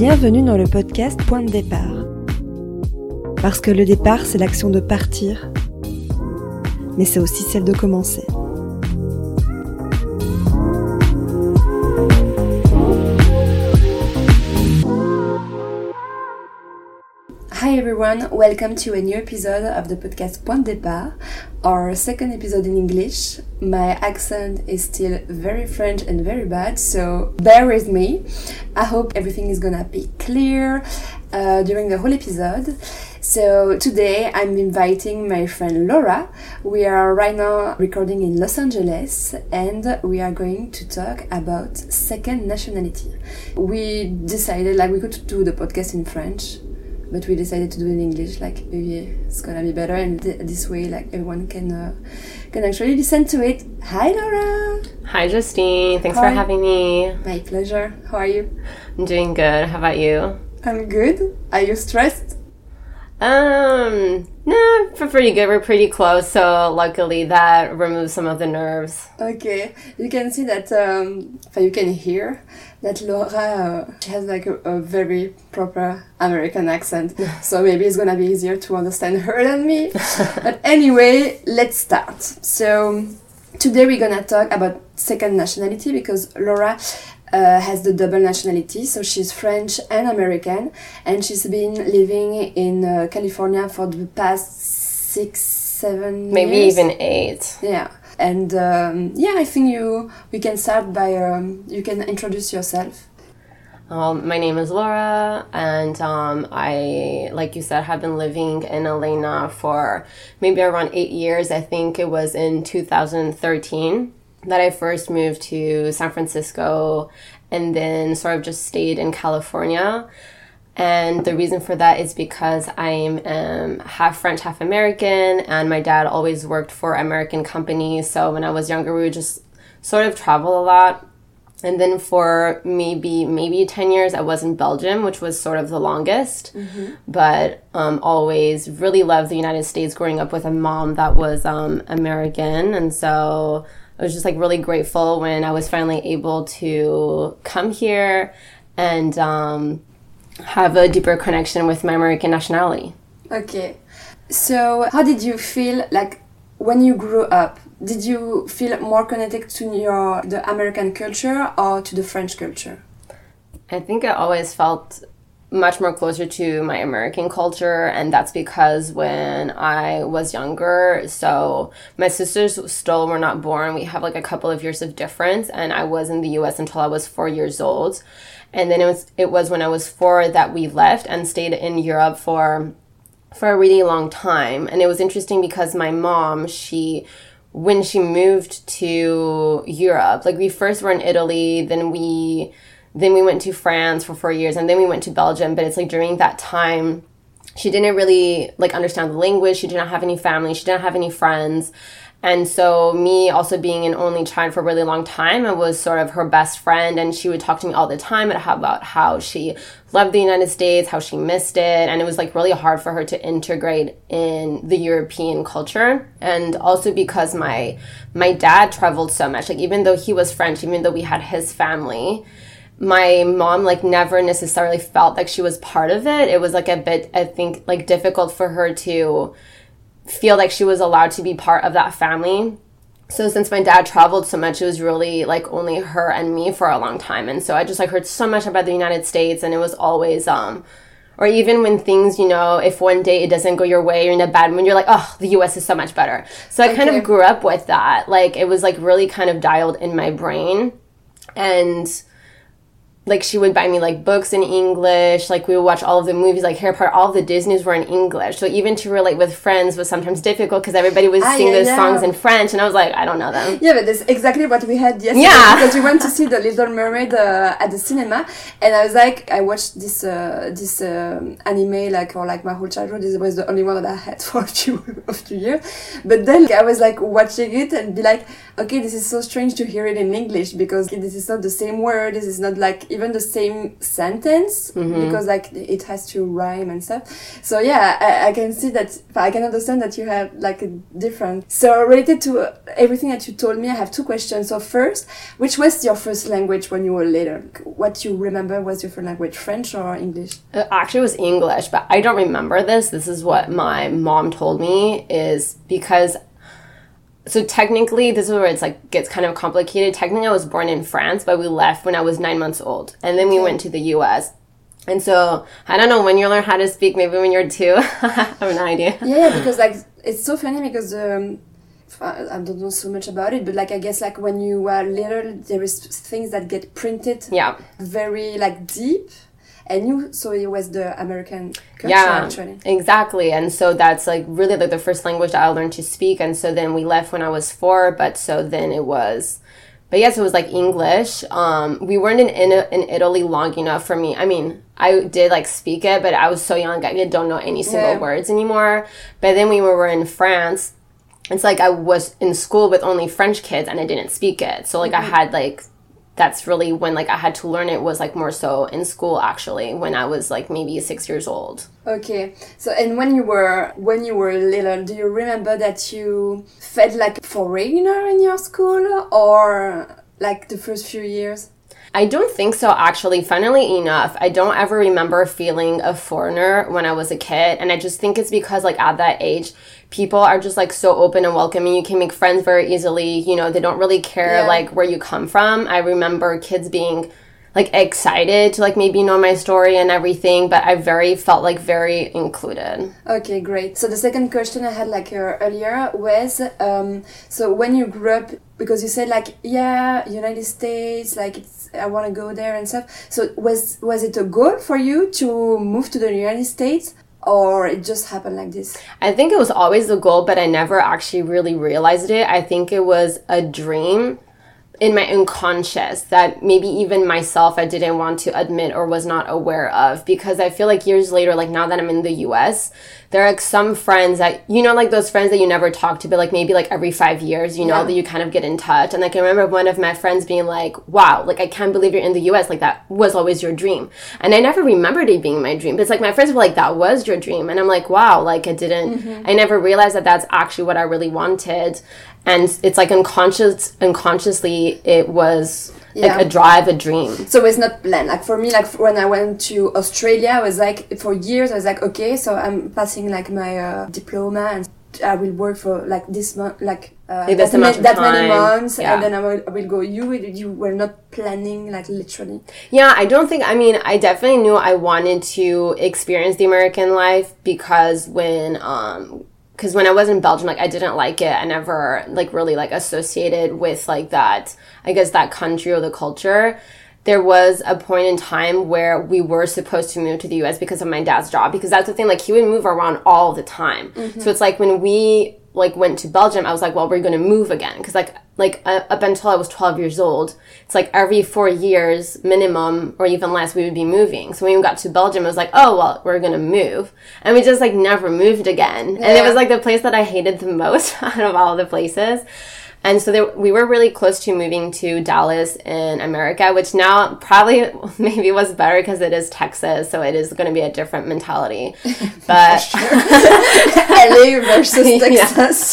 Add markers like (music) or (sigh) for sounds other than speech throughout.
Bienvenue dans le podcast Point de départ. Parce que le départ, c'est l'action de partir, mais c'est aussi celle de commencer. Hi everyone, welcome to a new episode of the podcast Point de départ, our second episode in English. My accent is still very French and very bad, so bear with me. I hope everything is gonna be clear uh, during the whole episode. So today I'm inviting my friend Laura. We are right now recording in Los Angeles and we are going to talk about second nationality. We decided like we could do the podcast in French but we decided to do it in English. Like maybe it's gonna be better, and th this way, like everyone can uh, can actually listen to it. Hi, Laura. Hi, Justine. Thanks Hi. for having me. My pleasure. How are you? I'm doing good. How about you? I'm good. Are you stressed? Um, no, we're pretty good. We're pretty close, so luckily that removes some of the nerves. Okay, you can see that. Um, you can hear that Laura uh, she has like a, a, very proper American accent, (laughs) so maybe it's gonna be easier to understand her than me. (laughs) but anyway, let's start. So today we're gonna talk about second nationality because Laura uh, has the double nationality, so she's French and American, and she's been living in uh, California for the past six, seven, maybe years. even eight. Yeah, and um, yeah, I think you we can start by um, you can introduce yourself. Um, my name is Laura, and um, I, like you said, have been living in LA for maybe around eight years. I think it was in 2013 that I first moved to San Francisco and then sort of just stayed in California. And the reason for that is because I'm um, half French, half American, and my dad always worked for American companies. So when I was younger, we would just sort of travel a lot. And then for maybe maybe ten years, I was in Belgium, which was sort of the longest. Mm-hmm. But um, always really loved the United States. Growing up with a mom that was um, American, and so I was just like really grateful when I was finally able to come here and um, have a deeper connection with my American nationality. Okay. So, how did you feel like when you grew up? Did you feel more connected to your the American culture or to the French culture? I think I always felt much more closer to my American culture, and that's because when I was younger, so my sisters still were not born. We have like a couple of years of difference, and I was in the US until I was four years old. And then it was it was when I was four that we left and stayed in Europe for for a really long time. And it was interesting because my mom, she when she moved to Europe, like we first were in Italy, then we then we went to France for four years, and then we went to Belgium. But it's like during that time, she didn't really like understand the language. She did not have any family. She didn't have any friends. And so, me also being an only child for a really long time, I was sort of her best friend, and she would talk to me all the time about how she loved the United States, how she missed it, and it was like really hard for her to integrate in the European culture. And also because my my dad traveled so much, like even though he was French, even though we had his family, my mom like never necessarily felt like she was part of it. It was like a bit, I think, like difficult for her to feel like she was allowed to be part of that family. So since my dad traveled so much, it was really like only her and me for a long time. And so I just like heard so much about the United States and it was always um or even when things, you know, if one day it doesn't go your way, you're in a bad mood, you're like, oh, the US is so much better. So I okay. kind of grew up with that. Like it was like really kind of dialed in my brain. And like she would buy me like books in English. Like we would watch all of the movies, like Harry Potter. All of the Disney's were in English. So even to relate with friends was sometimes difficult because everybody was ah, singing yeah, those songs in French, and I was like, I don't know them. Yeah, but that's exactly what we had yesterday. Yeah, (laughs) because we went to see the Little Mermaid uh, at the cinema, and I was like, I watched this uh, this uh, anime like for like my whole childhood. This was the only one that I had (laughs) for a few a few years. But then I was like watching it and be like, okay, this is so strange to hear it in English because this is not the same word. This is not like even the same sentence Mm-hmm. because like it has to rhyme and stuff. So yeah, I, I can see that. I can understand that you have like a different. So related to everything that you told me, I have two questions. So first, which was your first language when you were little? What you remember was your first language, French or English? It actually was English, but I don't remember this. This is what my mom told me is because so technically this is where it's like gets kind of complicated. Technically I was born in France, but we left when I was 9 months old. And then we went to the US. And so I don't know when you learn how to speak, maybe when you're 2. (laughs) I have no idea. Yeah, because like it's so funny because um, I I don't know so much about it, but like I guess like when you are little, there is things that get printed Yeah. very like deep, and you so it was the American culture yeah actually. exactly. And so that's like really like the first language that i learned to speak. And so then we left when i was four but so then it was but yes it was like english. Um, we weren't in, in, in italy long enough for me. I mean i did like speak it but i was so young i don't know any single Yeah. words anymore. But then we were in france. It's like i was in school with only french kids and i didn't speak it. So like i had like that's really when like i had to learn it was like more so in school actually when i was like maybe six years old Okay, so and when you were when you were little, do you remember that you felt like foreigner in your school or like the first few years? I don't think so, actually. Funnily enough, I don't ever remember feeling a foreigner when I was a kid. And I just think it's because, like, at that age, people are just, like, so open and welcoming. You can make friends very easily. You know, they don't really care, Yeah. like, where you come from. I remember kids being, like, excited to, like, maybe know my story and everything. But I very felt, like, very included. Okay, great. So the second question I had like uh, earlier was, um, so when you grew up, because you said like, yeah, United States, like it's, I want to go there and stuff. So was was it a goal for you to move to the United States, or it just happened like this? I think it was always the goal, but I never actually really realized it. I think it was a dream in my unconscious that maybe even myself I didn't want to admit or was not aware of because I feel like years later, like now that I'm in the US, there are like some friends that you know, like those friends that you never talk to, but like maybe like every five years, you know, Yeah. that you kind of get in touch. And like I remember one of my friends being like, Wow, like I can't believe you're in the US, like that was always your dream. And I never remembered it being my dream. But it's like my friends were like, That was your dream. And I'm like, Wow, like I didn't mm-hmm. I never realized that that's actually what I really wanted. And it's like unconscious unconsciously it was Yeah. like a drive, a dream. So it's not planned. Like for me, like when I went to Australia, I was like for years I was like, okay, so I'm passing like my uh, diploma and I will work for like this month, like, uh, Like that, amount that many months, Yeah. and then I will, I will go. You you were not planning like literally. Yeah, I don't think, I mean, I definitely knew I wanted to experience the American life because when, um, because when I was in Belgium, like I didn't like it. I never like really like associated with like that, I guess that country or the culture. There was a point in time where we were supposed to move to the US because of my dad's job because that's the thing like he would move around all the time. Mm-hmm. So it's like when we like went to Belgium, I was like, well, we're going to move again because like like uh, up until I was 12 years old, it's like every 4 years minimum or even less we would be moving. So when we got to Belgium, it was like, oh, well, we're going to move. And we just like never moved again. And it was like the place that I hated the (laughs) most out of all the places. And so there, we were really close to moving to Dallas in America, which now probably (laughs) maybe was better because it is Texas, so it is going to be a different mentality. (laughs) But LA (laughs) versus Yeah. Texas.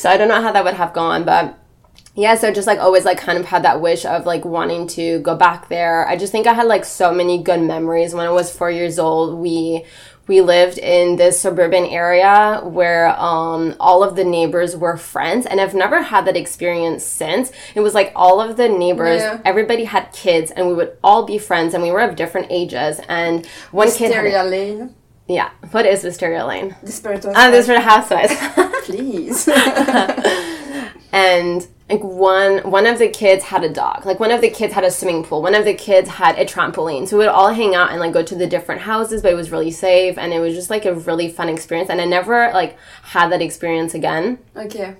so I don't know how that would have gone, but yeah, so just like always like kind of had that wish of like wanting to go back there. I just think I had like so many good memories when I was 4 years old. We we lived in this suburban area where um, all of the neighbors were friends and i've never had that experience since it was like all of the neighbors Yeah. everybody had kids and we would all be friends and we were of different ages and one kid had, Lane. yeah what is wisteria lane Desperate ah this for housewives (laughs) please. (laughs) and like one one of the kids had a dog like one of the kids had a swimming pool one of the kids had a trampoline so we would all hang out and like go to the different houses but it was really safe and it was just like a really fun experience and i never like had that experience again okay.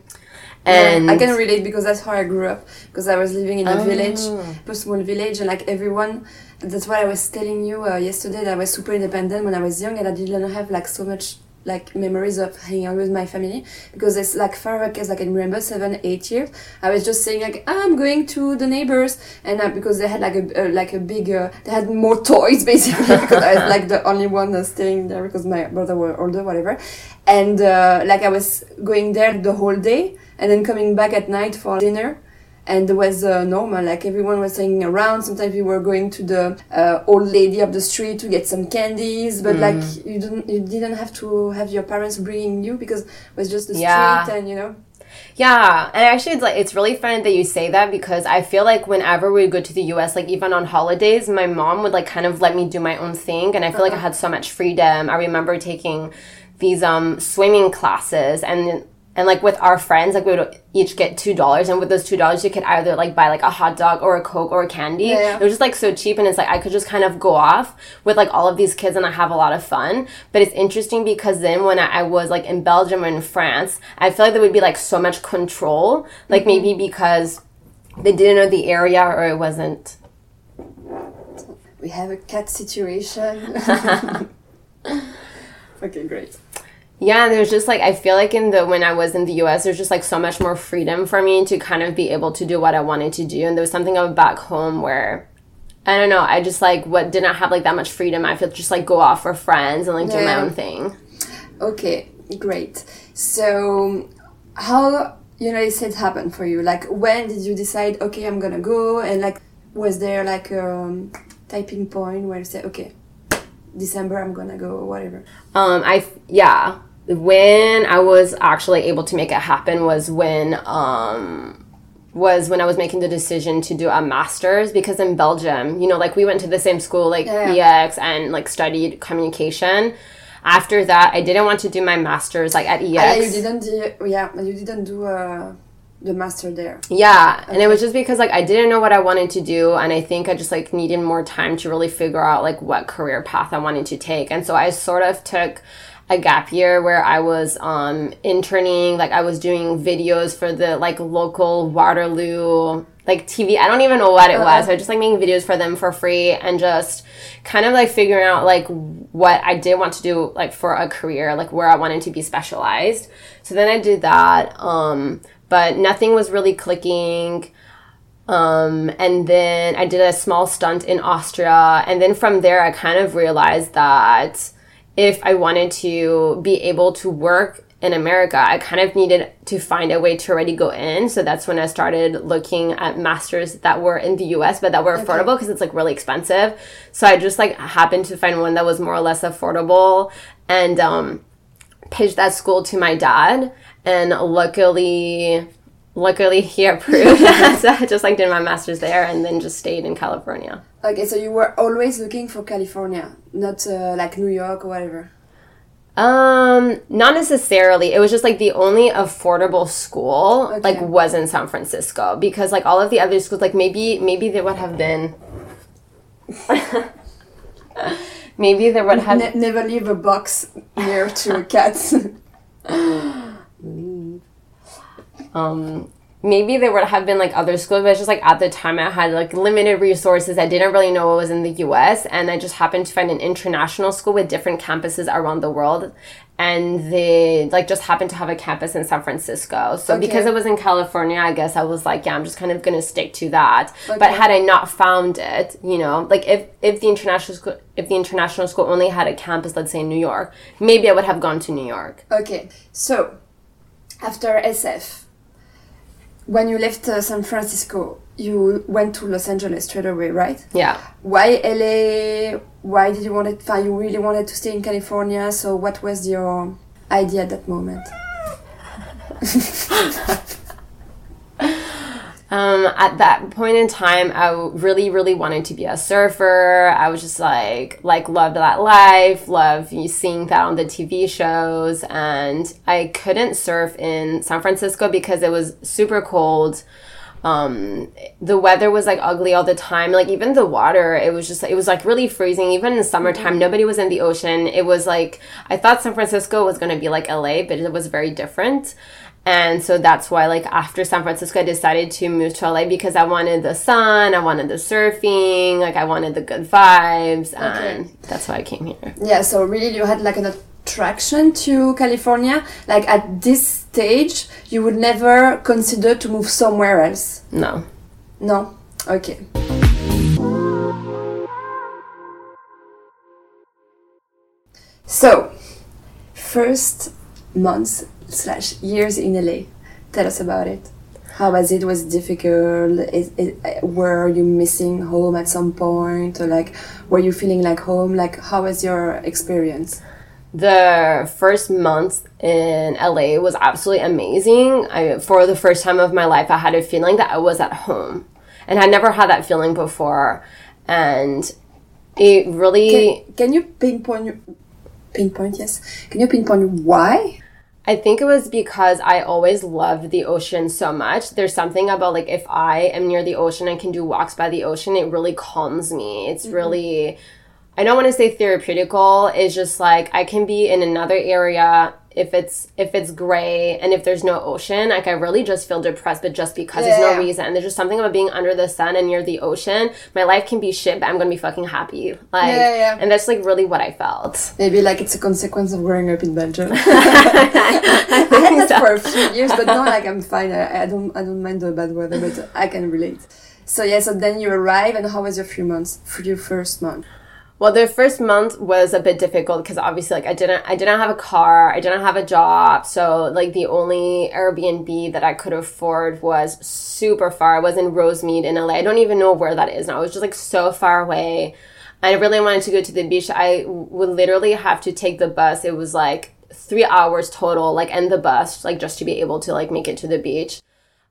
and Yeah, I can relate because that's how I grew up. Because I was living in a village, Oh. a small village, and like everyone. That's why I was telling you uh, yesterday that I was super independent when I was young, and I didn't have like so much like memories of hanging out with my family because it's like far back as like I can remember seven eight years I was just saying like I'm going to the neighbors and uh, because they had like a uh, like a big uh, they had more (laughs) toys basically because I was like the only one uh, staying there because my brother were older whatever and uh, like I was going there the whole day and then coming back at night for dinner and it was uh, normal like everyone was hanging around sometimes we were going to the uh, old lady up the street to get some candies but like you didn't you didn't have to have your parents bringing you because it was just the Yeah. street and you know Yeah, and actually, it's like it's really funny that you say that because I feel like whenever we go to the U.S., like even on holidays, my mom would like kind of let me do my own thing, and I feel like I had so much freedom. I remember taking these um swimming classes and. And like with our friends, like we would each get two dollars, and with those two dollars, you could either like buy like a hot dog or a coke or a candy. Yeah, yeah. It was just like so cheap, and it's like I could just kind of go off with like all of these kids, and I have a lot of fun. But it's interesting because then when I, I was like in Belgium or in France, I feel like there would be like so much control, like mm-hmm. maybe because they didn't know the area or it wasn't. we have a cat situation (laughs) (laughs) okay great Yeah, and there's just like I feel like in the when I was in the US, there's just like so much more freedom for me to kind of be able to do what I wanted to do, and there was something about back home where. I don't know. I just like what didn't have like that much freedom. I feel just like go off for friends and like do my own thing. Okay, great. So, how United States happened for you? Like, when did you decide? Okay, I'm gonna go. And like, was there like a um, typing point where you say, okay, December I'm gonna go, or whatever? Um, I yeah. When I was actually able to make it happen was when um was when I was making the decision to do a master's because in Belgium, you know, like we went to the same school, like Yeah. IHECS, and like studied communication. After that, I didn't want to do my master's like at IHECS. Ah, yeah, you didn't. do- Yeah, you didn't do uh, the master there. Yeah, and it was just because like I didn't know what I wanted to do and I think I just like needed more time to really figure out like what career path I wanted to take. And so I sort of took a gap year where I was um interning, like I was doing videos for the like local Waterloo like TV. I don't even know what it was. I was just like making videos for them for free and just kind of like figuring out like what I did want to do like for a career, like where I wanted to be specialized. So then I did that. Um but nothing was really clicking. Um, and then I did a small stunt in Austria. And then from there, I kind of realized that if I wanted to be able to work in America, I kind of needed to find a way to already go in. So that's when I started looking at masters that were in the US, but that were affordable because it's like really expensive. So I just like happened to find one that was more or less affordable and um, pitched that school to my dad. And luckily, luckily he approved. (laughs) (laughs) so I just like did my master's there and then just stayed in California. Okay, so you were always looking for California, not uh, like New York or whatever. Um, not necessarily. It was just like the only affordable school like was in San Francisco because like all of the other schools like maybe maybe there would have been (laughs) maybe there would have Ne- never leave a box near to a cat. Um maybe there would have been like other schools but it's just like at the time i had like limited resources. I didn't really know what was in the us and i just happened to find an international school with different campuses around the world. And they like just happened to have a campus in san francisco. So because Okay. it was in california i guess i was like yeah i'm just kind of gonna stick to that. But had i not found it you know like if if the international school if the international school only had a campus let's say in new york maybe i would have gone to new york. Okay, so after SF, when you left uh, San Francisco, you went to Los Angeles straight away, right? yeah Why LA? Why did you want it? You really wanted to stay in California. So what was your idea at that moment? (laughs) (laughs) Um, at that point in time, I really, really wanted to be a surfer. I was just like, like, loved that life, love you seeing that on the TV shows. And I couldn't surf in San Francisco because it was super cold. Um, the weather was like ugly all the time. Like, even the water, it was just, it was like really freezing. Even in the summertime, nobody was in the ocean. It was like, I thought San Francisco was going to be like LA, but it was very different. And so that's why, like, after San Francisco, I decided to move to LA because I wanted the sun, I wanted the surfing, like, I wanted the good vibes, and that's why I came here. Yeah. So really, you had like an attraction to California? Like at this stage, you would never consider to move somewhere else? No. No? Okay. So, first months slash years in LA. Tell us about it. How was it? Was it difficult? Is, is, uh, were you missing home at some point? Or like, were you feeling like home? Like, how was your experience? The first month in LA was absolutely amazing. I, for the first time of my life, I had a feeling that I was at home. And I never had that feeling before. And it really. Can, can you pinpoint, pinpoint, yes? Can you pinpoint why? I think it was because I always loved the ocean so much. There's something about like if I am near the ocean and can do walks by the ocean, it really calms me. It's mm-hmm. really I don't want to say therapeutical. It's just like I can be in another area if it's if it's gray and if there's no ocean, like I really just feel depressed, but just because yeah. there's no reason. And there's just something about being under the sun and near the ocean. My life can be shit, but I'm gonna be fucking happy. Like, yeah, yeah. and that's like really what I felt. Maybe like it's a consequence of growing up in Belgium. (laughs) (laughs) I had that for a few years, but now like I'm fine. I, I don't I don't mind the bad weather, but I can relate. So yeah, so then you arrive, and how was your few months? For your first month? Well, the first month was a bit difficult because obviously, like, I didn't, I didn't have a car, I didn't have a job, so like the only Airbnb that I could afford was super far. I was in Rosemead in LA. I don't even know where that is now. It was just like so far away. I really wanted to go to the beach. I would literally have to take the bus. It was like three hours total, like, and the bus, like, just to be able to like make it to the beach.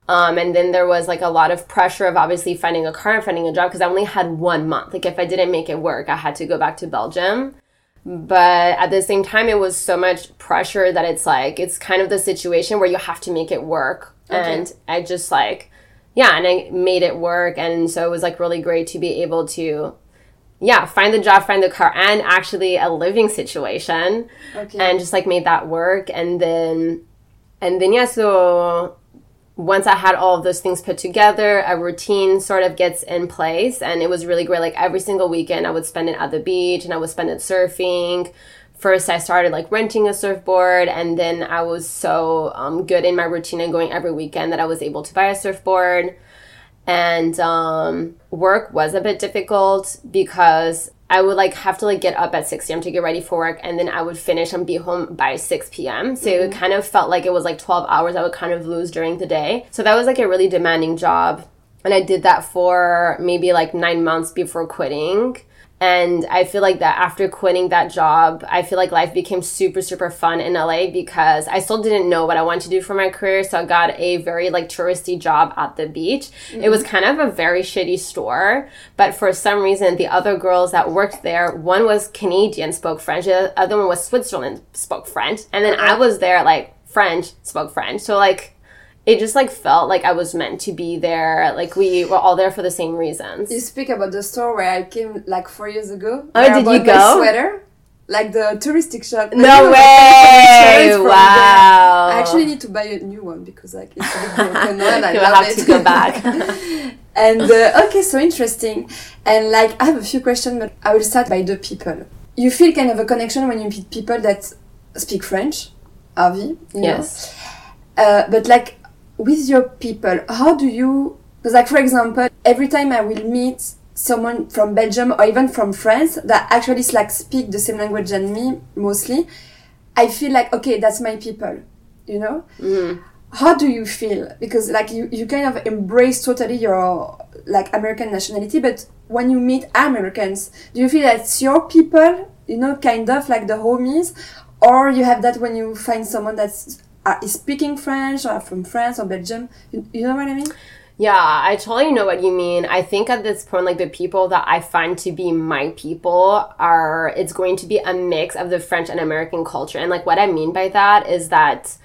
Um, and then there was like a lot of pressure of obviously finding a car and finding a job because I only had one month. Like if I didn't make it work, I had to go back to Belgium. But at the same time, it was so much pressure that it's like, it's kind of the situation where you have to make it work. Okay. And I just like, yeah, and I made it work. And so it was like really great to be able to, yeah, find the job, find the car, and actually a living situation. Okay. And just like made that work. And then, and then, yeah, so once I had all of those things put together, a routine sort of gets in place. And it was really great. Like every single weekend, I would spend it at the beach and I would spend it surfing. First, I started like renting a surfboard, and then I was so um, good in my routine and going every weekend that I was able to buy a surfboard. And um, work was a bit difficult because I would like have to like get up at 6 a.m. to get ready for work and then I would finish and be home by 6 p.m. So mm-hmm. it kind of felt like it was like 12 hours I would kind of lose during the day. So that was like a really demanding job. And I did that for maybe like nine months before quitting. And I feel like that after quitting that job, I feel like life became super, super fun in LA because I still didn't know what I wanted to do for my career. So I got a very like touristy job at the beach. Mm-hmm. It was kind of a very shitty store, but for some reason, the other girls that worked there, one was Canadian, spoke French, the other one was Switzerland, spoke French. And then I was there like French, spoke French. So like, it just like felt like I was meant to be there. Like we were all there for the same reasons. You speak about the store where I came like four years ago. Oh, did you go? sweater, like the touristic shop. No way! Wow! I actually need to buy a new one because like it's a bit broken one. I You'll have it. to go back. (laughs) and uh, okay, so interesting. And like I have a few questions, but I will start by the people. You feel kind of a connection when you meet people that speak French, Harvey. yes. Uh, but like with your people, how do you? Because, like, for example, every time I will meet someone from Belgium or even from France that actually like speak the same language than me mostly, I feel like okay, that's my people, you know. Mm. How do you feel? Because like you, you kind of embrace totally your like American nationality, but when you meet Americans, do you feel that's your people, you know, kind of like the homies, or you have that when you find someone that's are speaking French or from France or Belgium. You, you know what I mean? Yeah, I totally know what you mean. I think at this point, like the people that I find to be my people are, it's going to be a mix of the French and American culture. And like what I mean by that is that,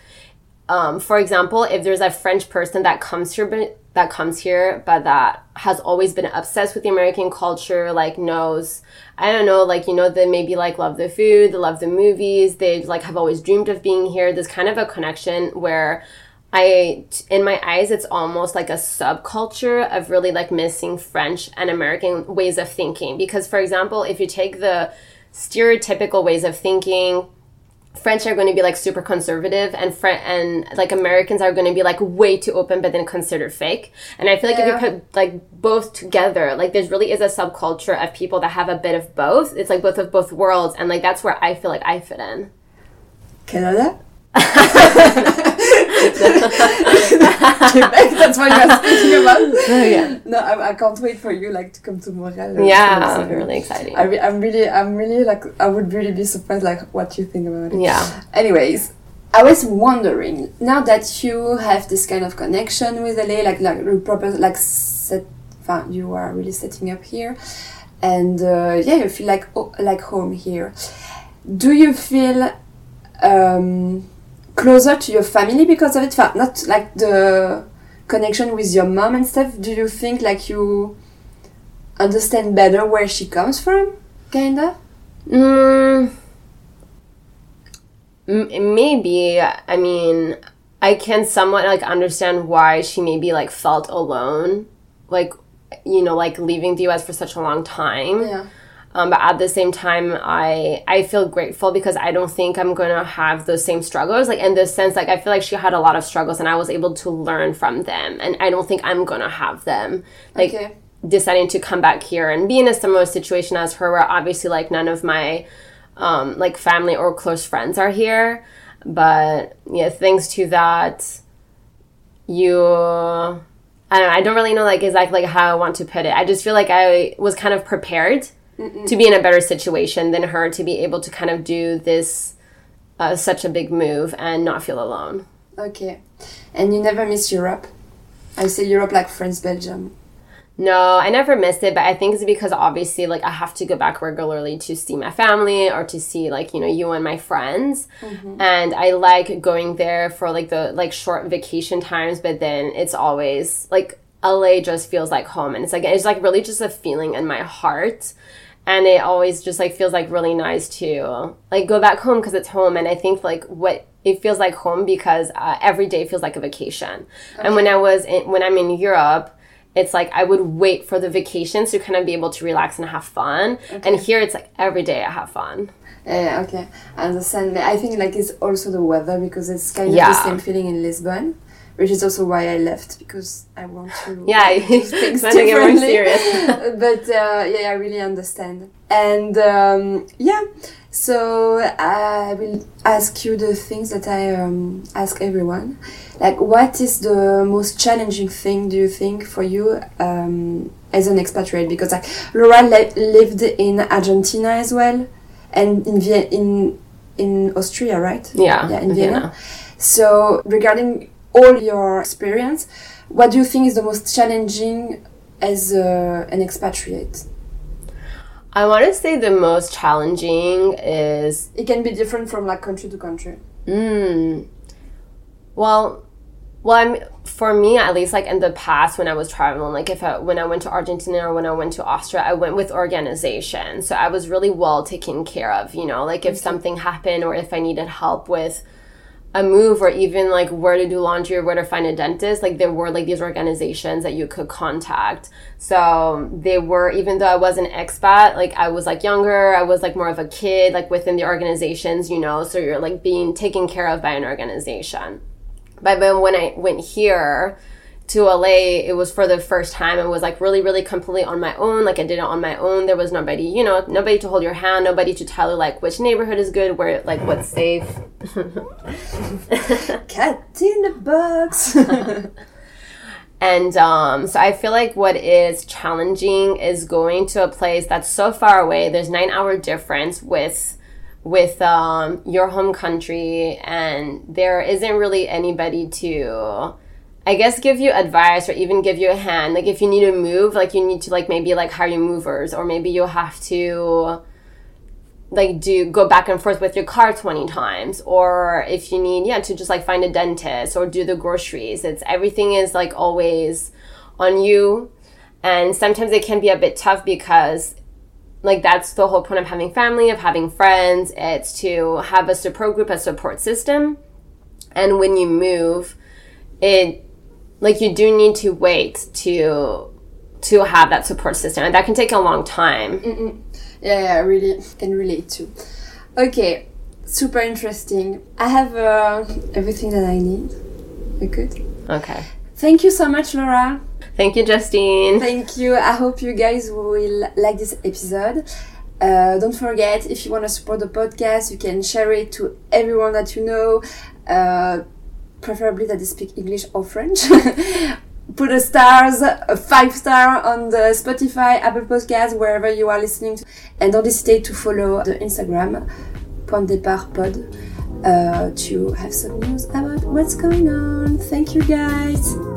um, for example, if there's a French person that comes here, that comes here, but that has always been obsessed with the American culture, like knows I don't know, like, you know, they maybe like love the food, they love the movies, they like have always dreamed of being here. There's kind of a connection where I, in my eyes, it's almost like a subculture of really like missing French and American ways of thinking. Because, for example, if you take the stereotypical ways of thinking, French are going to be like super conservative, and Fre- and like Americans are going to be like way too open, but then considered fake. And I feel like Yeah. if you put like both together, like there's really is a subculture of people that have a bit of both. It's like both of both worlds, and like that's where I feel like I fit in. Canada? That's what you're speaking about? (laughs) yeah. No, I, I can't wait for you like to come to Montreal. uh, Yeah, to really exciting. I re- I'm really, I'm really like, I would really be surprised like what you think about it. Yeah. Anyways, I was wondering now that you have this kind of connection with LA, like like proper like set, you are really setting up here, and uh, yeah, you feel like oh, like home here. Do you feel um, closer to your family because of it? Not like the connection with your mom and stuff. Do you think like you understand better where she comes from, kinda? Mm, m- maybe. I mean, I can somewhat like understand why she maybe like felt alone, like you know, like leaving the U.S. for such a long time. Yeah. Um, but at the same time, I I feel grateful because I don't think I'm gonna have those same struggles. Like in this sense, like I feel like she had a lot of struggles, and I was able to learn from them, and I don't think I'm gonna have them. Like Okay. deciding to come back here and be in a similar situation as her, where obviously like none of my um, like family or close friends are here. But yeah, thanks to that, you I don't know, I don't really know like exactly like how I want to put it. I just feel like I was kind of prepared to be in a better situation than her to be able to kind of do this uh, such a big move and not feel alone. Okay. And you never miss Europe? I say Europe like France, Belgium. No, I never missed it, but I think it's because obviously like I have to go back regularly to see my family or to see like, you know, you and my friends. And I like going there for like the like short vacation times, but then it's always like LA just feels like home and it's like it's like really just a feeling in my heart. And it always just like feels like really nice to like go back home because it's home and I think like what it feels like home because uh, every day feels like a vacation. And when I was in, when I'm in Europe, it's like I would wait for the vacations to kind of be able to relax and have fun. And here it's like every day I have fun. Yeah, okay. I understand. I think like it's also the weather because it's kind of Yeah. the same feeling in Lisbon. Which is also why I left because I want to (laughs) Yeah, (laughs) things differently. serious. (laughs) but uh, yeah, I really understand. And um, yeah, so I will ask you the things that I um, ask everyone. Like, what is the most challenging thing do you think for you um, as an expatriate? Because like Laura li- lived in Argentina as well, and in Vie- in in Austria, right? Yeah, yeah, in Vienna. Vienna. So regarding all your experience, what do you think is the most challenging as uh, an expatriate? I want to say the most challenging is It can be different from like country to country. Mm. Well, well, I'm for me at least. Like in the past, when I was traveling, like if I, when I went to Argentina or when I went to Austria, I went with organization, so I was really well taken care of. You know, like if something happened or if I needed help with a move or even like where to do laundry or where to find a dentist like there were like these organizations that you could contact. So they were even though i was an expat like i was like younger i was like more of a kid like within the organizations you know so you're like being taken care of by an organization. But then when i went here to LA, it was for the first time. It was like really, really completely on my own. Like I did it on my own. There was nobody, you know, nobody to hold your hand, nobody to tell you like which neighborhood is good, where like what's safe. (laughs) Cat in the box. And um, so I feel like what is challenging is going to a place that's so far away. There's nine hour difference with with um, your home country, and there isn't really anybody to, I guess, give you advice or even give you a hand. Like if you need to move, like you need to like maybe like hire movers, or maybe you have to like do go back and forth with your car 20 times or if you need yeah to just like find a dentist or do the groceries. It's everything is like always on you. And sometimes it can be a bit tough because like that's the whole point of having family of having friends. It's to have a support group a support system. And when you move it like you do need to wait to to have that support system and that can take a long time yeah, yeah, I really can relate to. Okay, super interesting. I have uh, everything that I need. You good? Okay. Thank you so much, Laura. Thank you, Justine. Thank you. I hope you guys will like this episode. Uh, don't forget, if you want to support the podcast, you can share it to everyone that you know, uh, preferably that they speak English or French. (laughs) Put a stars, a five star on the Spotify, Apple Podcast, wherever you are listening to. And don't hesitate to follow the Instagram, Point Départ Pod, uh, to have some news about what's going on. Thank you guys.